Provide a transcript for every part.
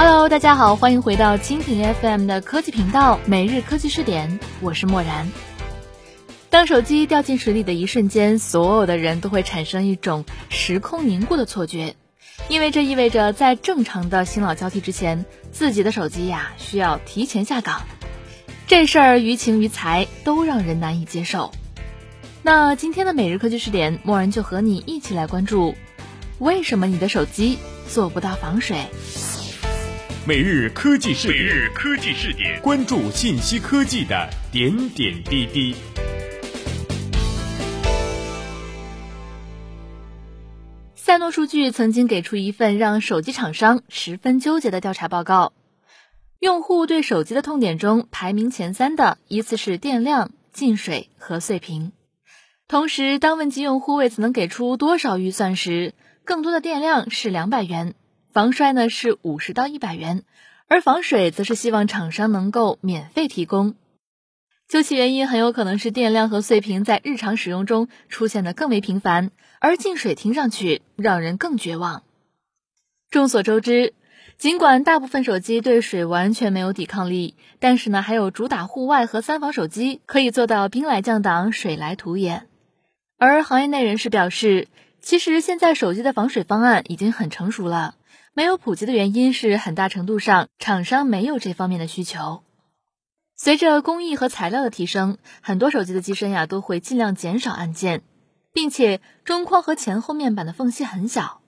Hello，大家好，欢迎回到蜻蜓 FM 的科技频道，每日科技视点，我是漠然。当手机掉进水里的一瞬间，所有的人都会产生一种时空凝固的错觉，因为这意味着在正常的新老交替之前，自己的手机呀需要提前下岗。这事儿于情于财都让人难以接受。那今天的每日科技视点，默然就和你一起来关注，为什么你的手机做不到防水？每日科技视点，每日科技视点，关注信息科技的点点滴滴。赛诺数据曾经给出一份让手机厂商十分纠结的调查报告，用户对手机的痛点中排名前三的依次是电量、进水和碎屏。同时，当问及用户为此能给出多少预算时，更多的电量是两百元，防摔呢是五十到一百元，而防水则是希望厂商能够免费提供。究其原因，很有可能是电量和碎屏在日常使用中出现的更为频繁，而进水听上去让人更绝望。众所周知，尽管大部分手机对水完全没有抵抗力，但是呢，还有主打户外和三防手机可以做到兵来将挡，水来土掩。而行业内人士表示，其实现在手机的防水方案已经很成熟了，没有普及的原因是很大程度上厂商没有这方面的需求。随着工艺和材料的提升，很多手机的机身呀都会尽量减少按键，并且中框和前后面板的缝隙很小，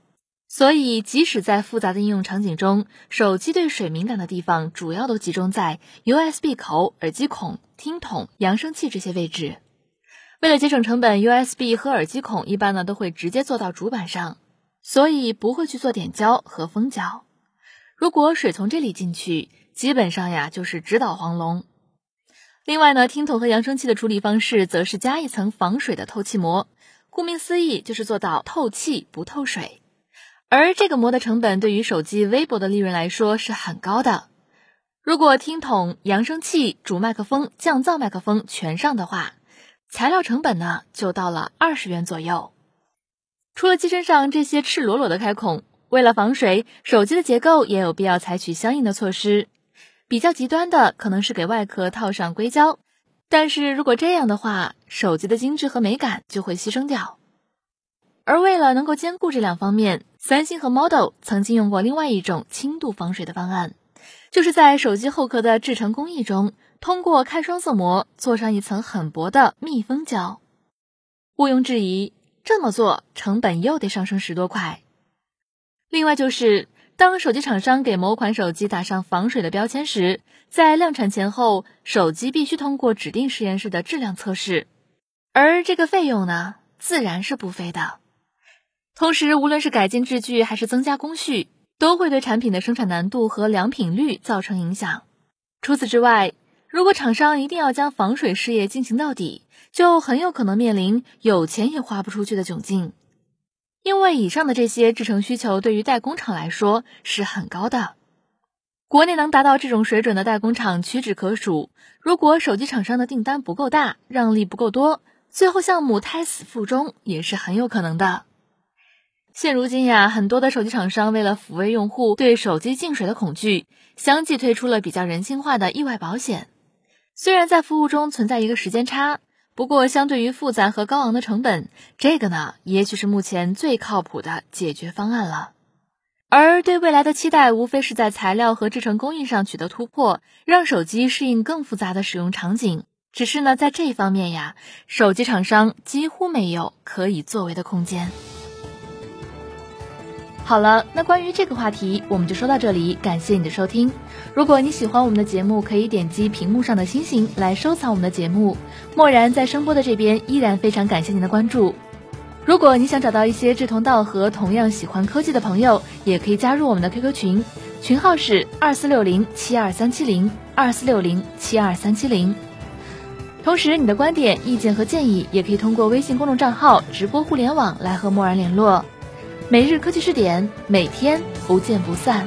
所以即使在复杂的应用场景中，手机对水敏感的地方主要都集中在 USB 口、耳机孔、听筒、扬声器这些位置。为了节省成本，USB 和耳机孔一般呢都会直接做到主板上，所以不会去做点胶和封胶。如果水从这里进去，基本上呀就是直捣黄龙。另外呢，听筒和扬声器的处理方式则是加一层防水的透气膜，顾名思义就是做到透气不透水。而这个膜的成本对于手机微薄的利润来说是很高的。如果听筒、扬声器、主麦克风、降噪麦克风全上的话，材料成本呢就到了二十元左右。除了机身上这些赤裸裸的开孔，为了防水，手机的结构也有必要采取相应的措施。比较极端的可能是给外壳套上硅胶，但是如果这样的话，手机的精致和美感就会牺牲掉。而为了能够兼顾这两方面，三星和 Model 曾经用过另外一种轻度防水的方案，就是在手机后壳的制成工艺中，通过开双色膜做上一层很薄的密封胶。毋庸置疑，这么做成本又得上升十多块。另外就是。当手机厂商给某款手机打上防水的标签时，在量产前后，手机必须通过指定实验室的质量测试，而这个费用呢，自然是不菲的。同时，无论是改进制具还是增加工序，都会对产品的生产难度和良品率造成影响。除此之外，如果厂商一定要将防水事业进行到底，就很有可能面临有钱也花不出去的窘境。因为以上的这些制成需求对于代工厂来说是很高的，国内能达到这种水准的代工厂屈指可数。如果手机厂商的订单不够大，让利不够多，最后项目胎死腹中也是很有可能的。现如今呀，很多的手机厂商为了抚慰用户对手机进水的恐惧，相继推出了比较人性化的意外保险。虽然在服务中存在一个时间差。不过，相对于复杂和高昂的成本，这个呢，也许是目前最靠谱的解决方案了。而对未来的期待，无非是在材料和制成工艺上取得突破，让手机适应更复杂的使用场景。只是呢，在这方面呀，手机厂商几乎没有可以作为的空间。好了，那关于这个话题，我们就说到这里。感谢你的收听。如果你喜欢我们的节目，可以点击屏幕上的星星来收藏我们的节目。默然在声波的这边依然非常感谢您的关注。如果你想找到一些志同道合、同样喜欢科技的朋友，也可以加入我们的 QQ 群，群号是二四六零七二三七零二四六零七二三七零。同时，你的观点、意见和建议也可以通过微信公众账号“直播互联网”来和默然联络。每日科技视点，每天不见不散。